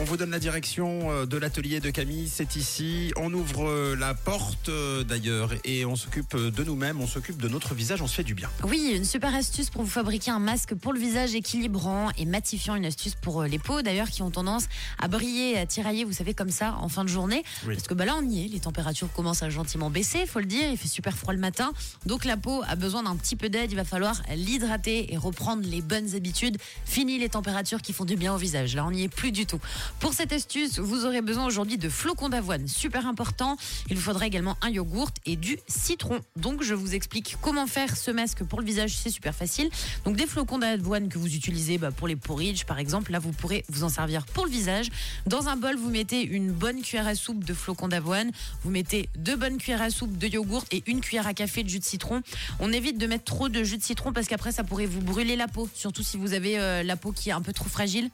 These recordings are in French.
On vous donne la direction euh, de l'atelier de Camille, c'est ici. On ouvre euh, la porte euh, d'ailleurs et on s'occupe de nous-mêmes, on s'occupe de notre visage, on se fait du bien. Oui, une super astuce pour vous fabriquer un masque pour le visage équilibrant et matifiant. Une astuce pour les peaux d'ailleurs qui ont tendance à briller à tirailler, vous savez, comme ça en fin de journée. Oui. Parce que bah là, on y est. Les températures commencent à gentiment baisser, faut le dire. Il fait super froid le matin. Donc la peau a besoin d'un petit peu d'aide. Il va falloir l'hydrater et reprendre les bonnes habitudes. Fini les températures qui font du bien au visage. Là, on n'y est plus du tout. Pour cette astuce, vous aurez besoin aujourd'hui de flocons d'avoine, super important. Il vous faudra également un yogourt et du citron. Donc, je vous explique comment faire ce masque pour le visage, c'est super facile. Donc, des flocons d'avoine que vous utilisez bah, pour les porridge, par exemple, là, vous pourrez vous en servir pour le visage. Dans un bol, vous mettez une bonne cuillère à soupe de flocons d'avoine. Vous mettez deux bonnes cuillères à soupe de yogourt et une cuillère à café de jus de citron. On évite de mettre trop de jus de citron parce qu'après, ça pourrait vous brûler la peau, surtout si vous avez euh, la peau qui est un peu trop fragile.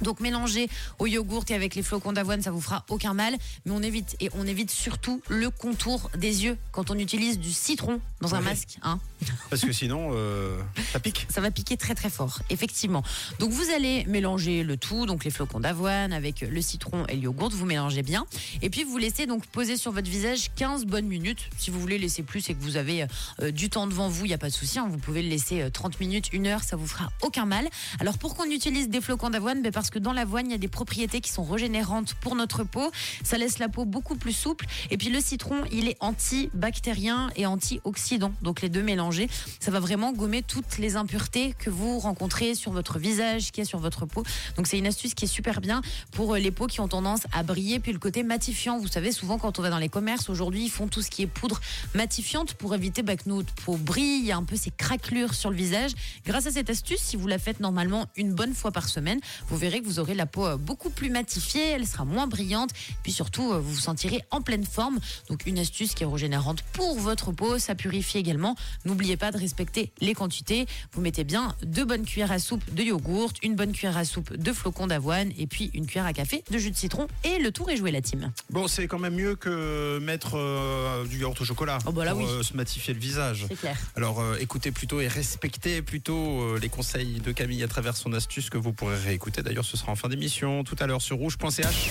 Donc mélangez au yogourt et avec les flocons d'avoine, ça vous fera aucun mal. Mais on évite et on évite surtout le contour des yeux quand on utilise du citron dans un Ouais. masque. Hein. Parce que sinon, euh, ça pique. Ça va piquer très très fort, effectivement. Donc vous allez mélanger le tout, donc les flocons d'avoine avec le citron et le yogourt, vous mélangez bien. Et puis vous laissez donc poser sur votre visage 15 bonnes minutes. Si vous voulez laisser plus et que vous avez euh, du temps devant vous, il n'y a pas de souci. hein. vous pouvez le laisser euh, 30 minutes, une heure, ça vous fera aucun mal. Alors pourquoi on utilise des flocons d'avoine ben Parce que dans l'avoine, il y a des propriétés qui sont régénérantes pour notre peau. Ça laisse la peau beaucoup plus souple. Et puis le citron, il est antibactérien et antioxydant. Donc les deux mélangés, ça va vraiment gommer toutes les impuretés que vous rencontrez sur votre visage, qui est sur votre peau. Donc c'est une astuce qui est super bien pour euh, les peaux qui ont tendance à briller. Puis le côté matifiant, vous savez, souvent quand on va dans les commerces aujourd'hui, ils font tout ce qui est poudre matifiante pour éviter bah, que notre peau brille, un peu ces craquelures sur le visage. Grâce à cette astuce, si vous la faites normalement une bonne fois par semaine, vous verrez que vous aurez la peau euh, beaucoup plus matifiée, elle sera moins brillante, puis surtout euh, vous vous sentirez en pleine forme. Donc une astuce qui est régénérante pour votre peau, ça purifie également. N'oubliez pas de respecter les quantités. Vous mettez bien deux bonnes cuillères à soupe de yogourt, une bonne cuillère à soupe de flocons d'avoine et puis une cuillère à café de jus de citron et le tour est joué la team. Bon, c'est quand même mieux que mettre euh, du yaourt au chocolat Oh, bah là, pour oui. euh, se matifier le visage. C'est clair. Alors euh, écoutez plutôt et respectez plutôt les conseils de Camille à travers son astuce que vous pourrez réécouter. D'ailleurs, ce sera en fin d'émission tout à l'heure sur rouge.ch.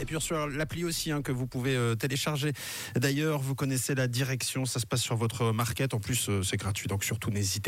Et puis sur l'appli aussi hein, que vous pouvez euh, télécharger. D'ailleurs, vous connaissez la direction, ça se passe sur votre market. En plus, euh, c'est gratuit, donc surtout n'hésitez